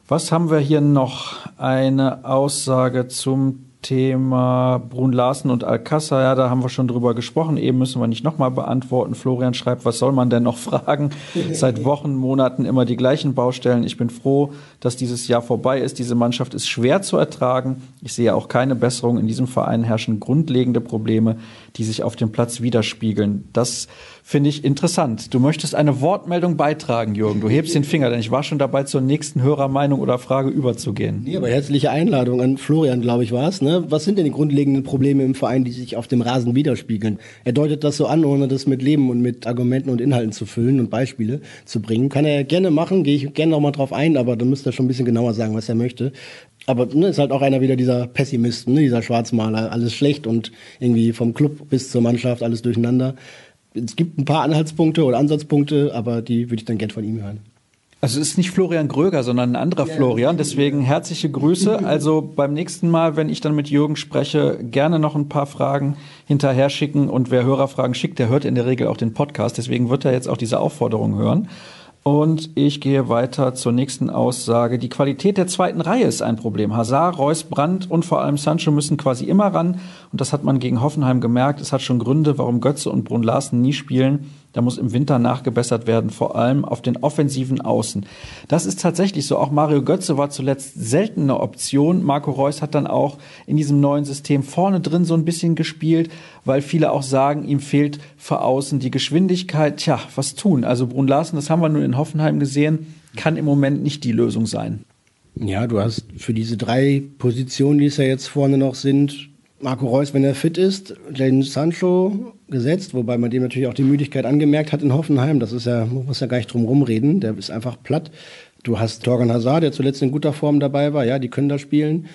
Was haben wir hier noch? Eine Aussage zum Thema Brun Larsen und Alcázar, ja, da haben wir schon drüber gesprochen. Eben müssen wir nicht nochmal beantworten. Florian schreibt, was soll man denn noch fragen? Seit Wochen, Monaten immer die gleichen Baustellen. Ich bin froh, dass dieses Jahr vorbei ist. Diese Mannschaft ist schwer zu ertragen. Ich sehe auch keine Besserung. In diesem Verein herrschen grundlegende Probleme, die sich auf dem Platz widerspiegeln. Das finde ich interessant. Du möchtest eine Wortmeldung beitragen, Jürgen. Du hebst den Finger, denn ich war schon dabei, zur nächsten Hörermeinung oder Frage überzugehen. Nee, aber herzliche Einladung an Florian, glaube ich, war es. Ne? Was sind denn die grundlegenden Probleme im Verein, die sich auf dem Rasen widerspiegeln? Er deutet das so an, ohne das mit Leben und mit Argumenten und Inhalten zu füllen und Beispiele zu bringen. Kann er gerne machen, gehe ich gerne nochmal drauf ein, aber dann müsste er schon ein bisschen genauer sagen, was er möchte. Aber ne, ist halt auch einer wieder dieser Pessimisten, ne, dieser Schwarzmaler, alles schlecht und irgendwie vom Club bis zur Mannschaft alles durcheinander es gibt ein paar Anhaltspunkte oder Ansatzpunkte, aber die würde ich dann gerne von ihm hören. Also es ist nicht Florian Gröger, sondern ein anderer ja, Florian. Deswegen herzliche Grüße. Also beim nächsten Mal, wenn ich dann mit Jürgen spreche, gerne noch ein paar Fragen hinterher schicken. Und wer Hörerfragen schickt, der hört in der Regel auch den Podcast. Deswegen wird er jetzt auch diese Aufforderung hören. Und ich gehe weiter zur nächsten Aussage. Die Qualität der zweiten Reihe ist ein Problem. Hazard, Reus, Brandt und vor allem Sancho müssen quasi immer ran. Und das hat man gegen Hoffenheim gemerkt. Es hat schon Gründe, warum Götze und Brun Larsen nie spielen. Da muss im Winter nachgebessert werden, vor allem auf den offensiven Außen. Das ist tatsächlich so. Auch Mario Götze war zuletzt selten eine Option. Marco Reus hat dann auch in diesem neuen System vorne drin so ein bisschen gespielt, weil viele auch sagen, ihm fehlt für außen die Geschwindigkeit. Tja, was tun? Also Brun Larsen, das haben wir nun in Hoffenheim gesehen, kann im Moment nicht die Lösung sein. Ja, du hast für diese drei Positionen, die es ja jetzt vorne noch sind, Marco Reus, wenn er fit ist, Jane Sancho gesetzt, wobei man dem natürlich auch die Müdigkeit angemerkt hat in Hoffenheim. Das ist ja, man muss ja gar nicht drum rumreden, der ist einfach platt. Du hast Torgan Hazard, der zuletzt in guter Form dabei war, ja, die können da spielen.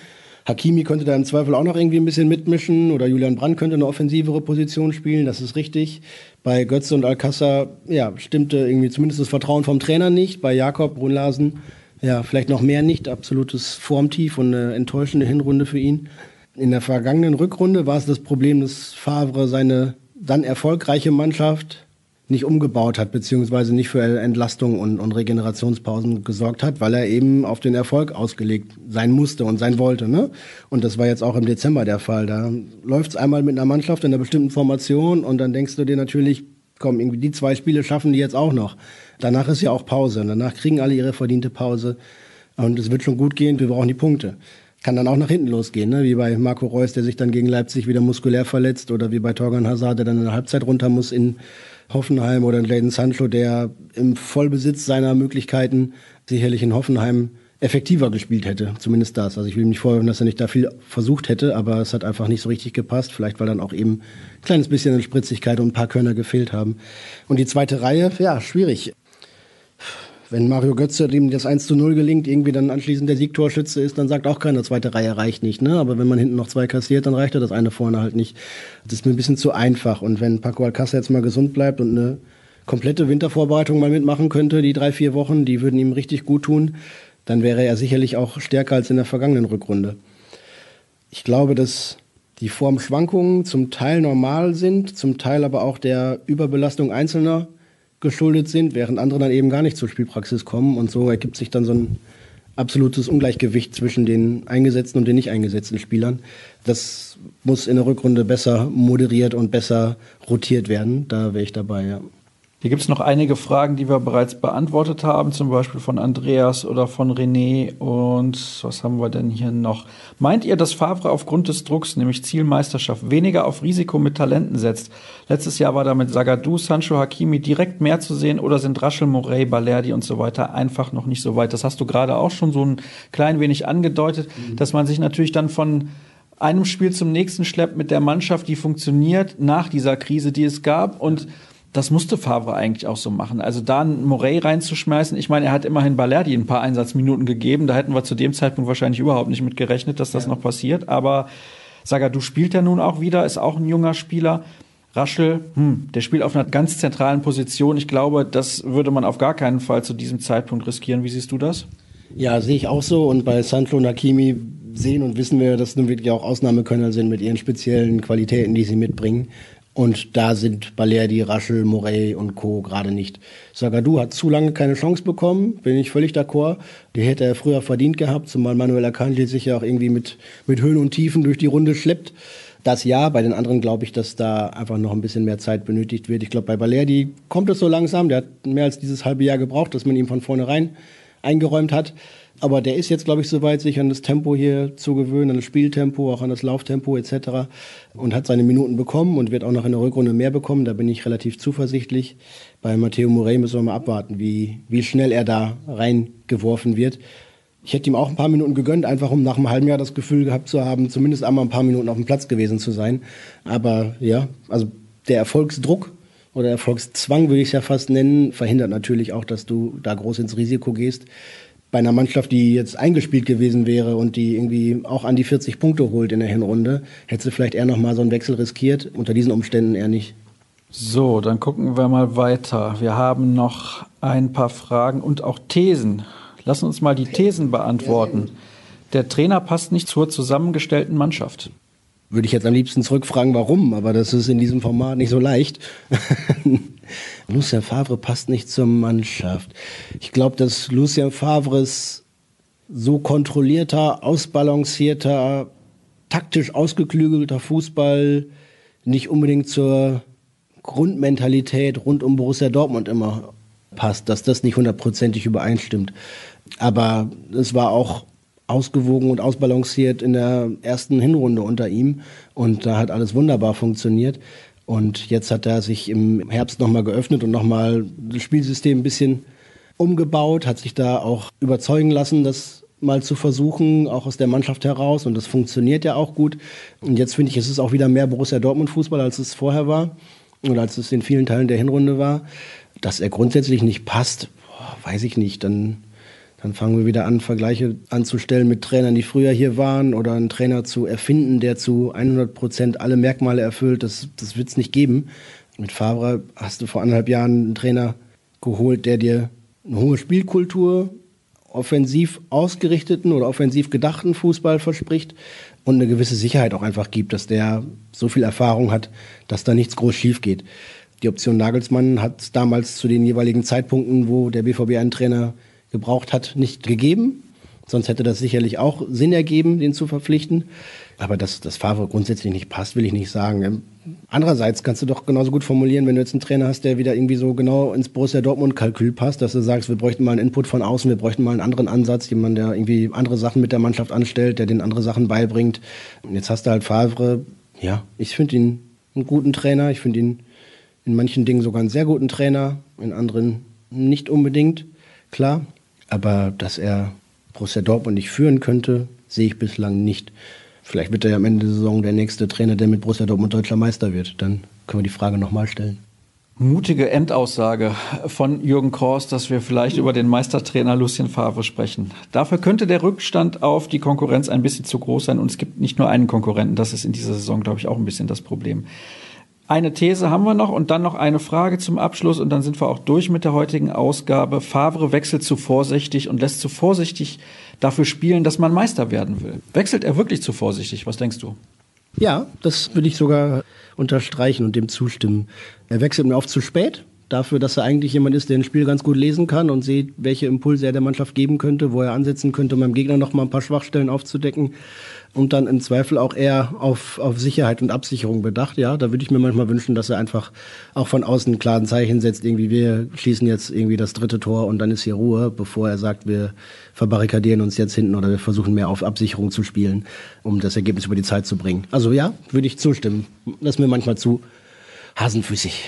Hakimi könnte da im Zweifel auch noch irgendwie ein bisschen mitmischen oder Julian Brandt könnte eine offensivere Position spielen, das ist richtig. Bei Götze und Alcázar, ja, stimmte irgendwie zumindest das Vertrauen vom Trainer nicht. Bei Jakob Brunlasen, ja, vielleicht noch mehr nicht. Absolutes Formtief und eine enttäuschende Hinrunde für ihn. In der vergangenen Rückrunde war es das Problem, dass Favre seine dann erfolgreiche Mannschaft nicht umgebaut hat, beziehungsweise nicht für Entlastung und, und Regenerationspausen gesorgt hat, weil er eben auf den Erfolg ausgelegt sein musste und sein wollte. Ne? Und das war jetzt auch im Dezember der Fall. Da läuft es einmal mit einer Mannschaft in einer bestimmten Formation und dann denkst du dir natürlich, komm, irgendwie die zwei Spiele schaffen die jetzt auch noch. Danach ist ja auch Pause und danach kriegen alle ihre verdiente Pause und es wird schon gut gehen, wir brauchen die Punkte kann dann auch nach hinten losgehen, ne? wie bei Marco Reus, der sich dann gegen Leipzig wieder muskulär verletzt oder wie bei Torgan Hazard, der dann in der Halbzeit runter muss in Hoffenheim oder Jaden Sancho, der im Vollbesitz seiner Möglichkeiten sicherlich in Hoffenheim effektiver gespielt hätte, zumindest das. Also ich will mich vorwerfen, dass er nicht da viel versucht hätte, aber es hat einfach nicht so richtig gepasst, vielleicht weil dann auch eben ein kleines bisschen Spritzigkeit und ein paar Körner gefehlt haben. Und die zweite Reihe, ja, schwierig wenn Mario Götze ihm das 1 zu 0 gelingt, irgendwie dann anschließend der Siegtorschütze ist, dann sagt auch keiner, zweite Reihe reicht nicht. Ne? Aber wenn man hinten noch zwei kassiert, dann reicht er das eine vorne halt nicht. Das ist mir ein bisschen zu einfach. Und wenn Paco Alcázar jetzt mal gesund bleibt und eine komplette Wintervorbereitung mal mitmachen könnte, die drei, vier Wochen, die würden ihm richtig gut tun, dann wäre er sicherlich auch stärker als in der vergangenen Rückrunde. Ich glaube, dass die Formschwankungen zum Teil normal sind, zum Teil aber auch der Überbelastung Einzelner geschuldet sind, während andere dann eben gar nicht zur Spielpraxis kommen. Und so ergibt sich dann so ein absolutes Ungleichgewicht zwischen den eingesetzten und den nicht eingesetzten Spielern. Das muss in der Rückrunde besser moderiert und besser rotiert werden. Da wäre ich dabei, ja. Hier gibt es noch einige Fragen, die wir bereits beantwortet haben, zum Beispiel von Andreas oder von René. Und was haben wir denn hier noch? Meint ihr, dass Favre aufgrund des Drucks, nämlich Zielmeisterschaft, weniger auf Risiko mit Talenten setzt? Letztes Jahr war damit Sagadou, Sancho, Hakimi direkt mehr zu sehen oder sind Raschel, Morey, Balerdi und so weiter einfach noch nicht so weit? Das hast du gerade auch schon so ein klein wenig angedeutet, mhm. dass man sich natürlich dann von einem Spiel zum nächsten schleppt mit der Mannschaft, die funktioniert nach dieser Krise, die es gab und das musste Favre eigentlich auch so machen. Also da einen Morey reinzuschmeißen, ich meine, er hat immerhin Balerdi ein paar Einsatzminuten gegeben. Da hätten wir zu dem Zeitpunkt wahrscheinlich überhaupt nicht mit gerechnet, dass das ja. noch passiert. Aber Saga, du spielt ja nun auch wieder, ist auch ein junger Spieler. Raschel, hm, der spielt auf einer ganz zentralen Position. Ich glaube, das würde man auf gar keinen Fall zu diesem Zeitpunkt riskieren. Wie siehst du das? Ja, sehe ich auch so. Und bei Sancho und Hakimi sehen und wissen wir, dass nun wirklich auch Ausnahmekönner sind mit ihren speziellen Qualitäten, die sie mitbringen. Und da sind Balerdi, Raschel, Morey und Co. gerade nicht. Sagadu hat zu lange keine Chance bekommen, bin ich völlig d'accord. Die hätte er früher verdient gehabt, zumal Manuel Akanji sich ja auch irgendwie mit, mit Höhen und Tiefen durch die Runde schleppt. Das ja, bei den anderen glaube ich, dass da einfach noch ein bisschen mehr Zeit benötigt wird. Ich glaube, bei Balerdi kommt es so langsam. Der hat mehr als dieses halbe Jahr gebraucht, dass man ihm von vornherein eingeräumt hat. Aber der ist jetzt, glaube ich, soweit, sich an das Tempo hier zu gewöhnen, an das Spieltempo, auch an das Lauftempo etc. und hat seine Minuten bekommen und wird auch noch in der Rückrunde mehr bekommen. Da bin ich relativ zuversichtlich. Bei Matteo Morey müssen wir mal abwarten, wie, wie schnell er da reingeworfen wird. Ich hätte ihm auch ein paar Minuten gegönnt, einfach um nach einem halben Jahr das Gefühl gehabt zu haben, zumindest einmal ein paar Minuten auf dem Platz gewesen zu sein. Aber ja, also der Erfolgsdruck oder Erfolgszwang würde ich es ja fast nennen, verhindert natürlich auch, dass du da groß ins Risiko gehst bei einer Mannschaft, die jetzt eingespielt gewesen wäre und die irgendwie auch an die 40 Punkte holt in der Hinrunde, hätte sie vielleicht eher nochmal so einen Wechsel riskiert. Unter diesen Umständen eher nicht. So, dann gucken wir mal weiter. Wir haben noch ein paar Fragen und auch Thesen. Lass uns mal die Thesen beantworten. Der Trainer passt nicht zur zusammengestellten Mannschaft. Würde ich jetzt am liebsten zurückfragen, warum, aber das ist in diesem Format nicht so leicht. Lucien Favre passt nicht zur Mannschaft. Ich glaube, dass Lucien Favres so kontrollierter, ausbalancierter, taktisch ausgeklügelter Fußball nicht unbedingt zur Grundmentalität rund um Borussia Dortmund immer passt, dass das nicht hundertprozentig übereinstimmt. Aber es war auch ausgewogen und ausbalanciert in der ersten Hinrunde unter ihm und da hat alles wunderbar funktioniert. Und jetzt hat er sich im Herbst nochmal geöffnet und nochmal das Spielsystem ein bisschen umgebaut, hat sich da auch überzeugen lassen, das mal zu versuchen, auch aus der Mannschaft heraus. Und das funktioniert ja auch gut. Und jetzt finde ich, es ist auch wieder mehr Borussia Dortmund Fußball, als es vorher war oder als es in vielen Teilen der Hinrunde war. Dass er grundsätzlich nicht passt, boah, weiß ich nicht. Dann Dann fangen wir wieder an, Vergleiche anzustellen mit Trainern, die früher hier waren oder einen Trainer zu erfinden, der zu 100 Prozent alle Merkmale erfüllt. Das, das wird es nicht geben. Mit Favre hast du vor anderthalb Jahren einen Trainer geholt, der dir eine hohe Spielkultur, offensiv ausgerichteten oder offensiv gedachten Fußball verspricht und eine gewisse Sicherheit auch einfach gibt, dass der so viel Erfahrung hat, dass da nichts groß schief geht. Die Option Nagelsmann hat damals zu den jeweiligen Zeitpunkten, wo der BVB einen Trainer gebraucht hat, nicht gegeben. Sonst hätte das sicherlich auch Sinn ergeben, den zu verpflichten. Aber dass das Favre grundsätzlich nicht passt, will ich nicht sagen. Andererseits kannst du doch genauso gut formulieren, wenn du jetzt einen Trainer hast, der wieder irgendwie so genau ins Borussia Dortmund-Kalkül passt, dass du sagst, wir bräuchten mal einen Input von außen, wir bräuchten mal einen anderen Ansatz, jemand, der irgendwie andere Sachen mit der Mannschaft anstellt, der den andere Sachen beibringt. Und jetzt hast du halt Favre. Ja, ich finde ihn einen guten Trainer. Ich finde ihn in manchen Dingen sogar einen sehr guten Trainer, in anderen nicht unbedingt. Klar, aber dass er Borussia Dortmund nicht führen könnte, sehe ich bislang nicht. Vielleicht wird er ja am Ende der Saison der nächste Trainer, der mit Borussia Dortmund deutscher Meister wird. Dann können wir die Frage nochmal stellen. Mutige Endaussage von Jürgen Kors, dass wir vielleicht über den Meistertrainer Lucien Favre sprechen. Dafür könnte der Rückstand auf die Konkurrenz ein bisschen zu groß sein und es gibt nicht nur einen Konkurrenten. Das ist in dieser Saison, glaube ich, auch ein bisschen das Problem. Eine These haben wir noch und dann noch eine Frage zum Abschluss und dann sind wir auch durch mit der heutigen Ausgabe. Favre wechselt zu vorsichtig und lässt zu vorsichtig dafür spielen, dass man Meister werden will. Wechselt er wirklich zu vorsichtig? Was denkst du? Ja, das würde ich sogar unterstreichen und dem zustimmen. Er wechselt mir oft zu spät, dafür, dass er eigentlich jemand ist, der ein Spiel ganz gut lesen kann und sieht, welche Impulse er der Mannschaft geben könnte, wo er ansetzen könnte, um beim Gegner noch mal ein paar Schwachstellen aufzudecken und dann im Zweifel auch eher auf, auf Sicherheit und Absicherung bedacht. Ja, da würde ich mir manchmal wünschen, dass er einfach auch von außen ein klaren Zeichen setzt, irgendwie wir schließen jetzt irgendwie das dritte Tor und dann ist hier Ruhe, bevor er sagt, wir verbarrikadieren uns jetzt hinten oder wir versuchen mehr auf Absicherung zu spielen, um das Ergebnis über die Zeit zu bringen. Also ja, würde ich zustimmen. Das ist mir manchmal zu hasenfüßig.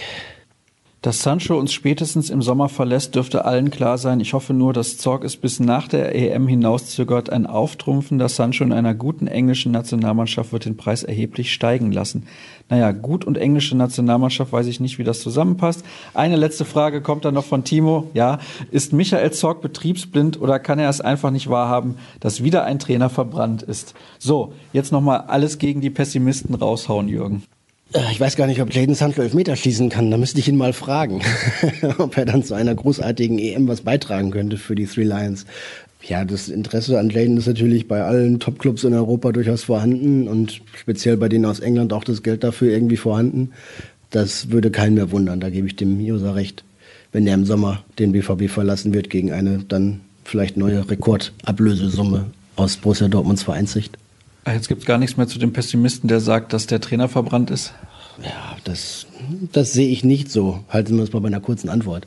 Dass Sancho uns spätestens im Sommer verlässt, dürfte allen klar sein. Ich hoffe nur, dass Zorg es bis nach der EM hinauszögert. Ein auftrumpfender Sancho in einer guten englischen Nationalmannschaft wird den Preis erheblich steigen lassen. Naja, gut und englische Nationalmannschaft weiß ich nicht, wie das zusammenpasst. Eine letzte Frage kommt dann noch von Timo. Ja, ist Michael Zorg betriebsblind oder kann er es einfach nicht wahrhaben, dass wieder ein Trainer verbrannt ist? So, jetzt nochmal alles gegen die Pessimisten raushauen, Jürgen. Äh, ich weiß gar nicht, ob Jaden Sancho Elfmeter schießen kann. Da müsste ich ihn mal fragen, ob er dann zu einer großartigen EM was beitragen könnte für die Three Lions. Ja, das Interesse an Jaden ist natürlich bei allen Topclubs in Europa durchaus vorhanden und speziell bei denen aus England auch das Geld dafür irgendwie vorhanden. Das würde keinen mehr wundern, da gebe ich dem User recht, wenn der im Sommer den BVB verlassen wird gegen eine dann vielleicht neue Rekordablösesumme aus Borussia Dortmunds Vereinssicht. Ah, jetzt gibt es gar nichts mehr zu dem Pessimisten, der sagt, dass der Trainer verbrannt ist. Ja, das, das sehe ich nicht so. Halten wir uns mal bei einer kurzen Antwort.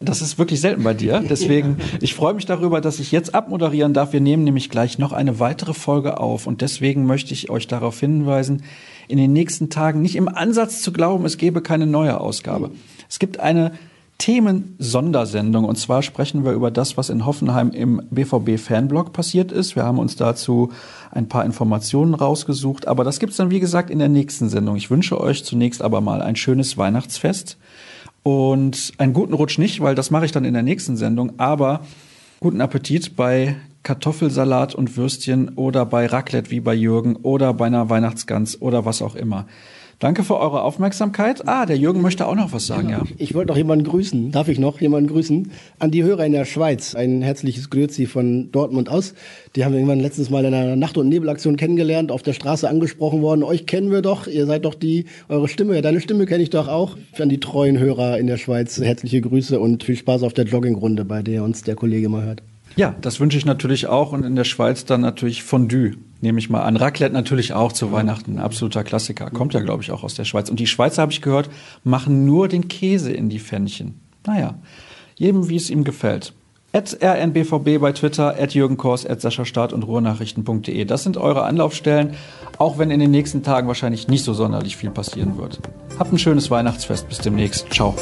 Das ist wirklich selten bei dir. Deswegen, ich freue mich darüber, dass ich jetzt abmoderieren darf. Wir nehmen nämlich gleich noch eine weitere Folge auf. Und deswegen möchte ich euch darauf hinweisen, in den nächsten Tagen nicht im Ansatz zu glauben, es gebe keine neue Ausgabe. Es gibt eine Themen-Sondersendung. Und zwar sprechen wir über das, was in Hoffenheim im BVB-Fanblog passiert ist. Wir haben uns dazu ein paar Informationen rausgesucht. Aber das gibt's dann, wie gesagt, in der nächsten Sendung. Ich wünsche euch zunächst aber mal ein schönes Weihnachtsfest und einen guten Rutsch nicht, weil das mache ich dann in der nächsten Sendung. Aber guten Appetit bei Kartoffelsalat und Würstchen oder bei Raclette wie bei Jürgen oder bei einer Weihnachtsgans oder was auch immer. Danke für eure Aufmerksamkeit. Ah, der Jürgen möchte auch noch was sagen, ja. ja. Ich wollte noch jemanden grüßen. Darf ich noch jemanden grüßen? An die Hörer in der Schweiz. Ein herzliches Grüezi von Dortmund aus. Die haben wir irgendwann letztes Mal in einer Nacht- und Nebelaktion kennengelernt, auf der Straße angesprochen worden. Euch kennen wir doch. Ihr seid doch die, eure Stimme, ja, deine Stimme kenne ich doch auch. An die treuen Hörer in der Schweiz herzliche Grüße und viel Spaß auf der Joggingrunde, bei der uns der Kollege mal hört. Ja, das wünsche ich natürlich auch und in der Schweiz dann natürlich Fondue, nehme ich mal an. Raclette natürlich auch zu Weihnachten, absoluter Klassiker. Kommt ja, glaube ich, auch aus der Schweiz. Und die Schweizer, habe ich gehört, machen nur den Käse in die Pfännchen. Naja, jedem, wie es ihm gefällt. At rnbvb bei Twitter, at Jürgen Kors, at Sascha Staat und Ruhrnachrichten.de. Das sind eure Anlaufstellen, auch wenn in den nächsten Tagen wahrscheinlich nicht so sonderlich viel passieren wird. Habt ein schönes Weihnachtsfest. Bis demnächst. Ciao.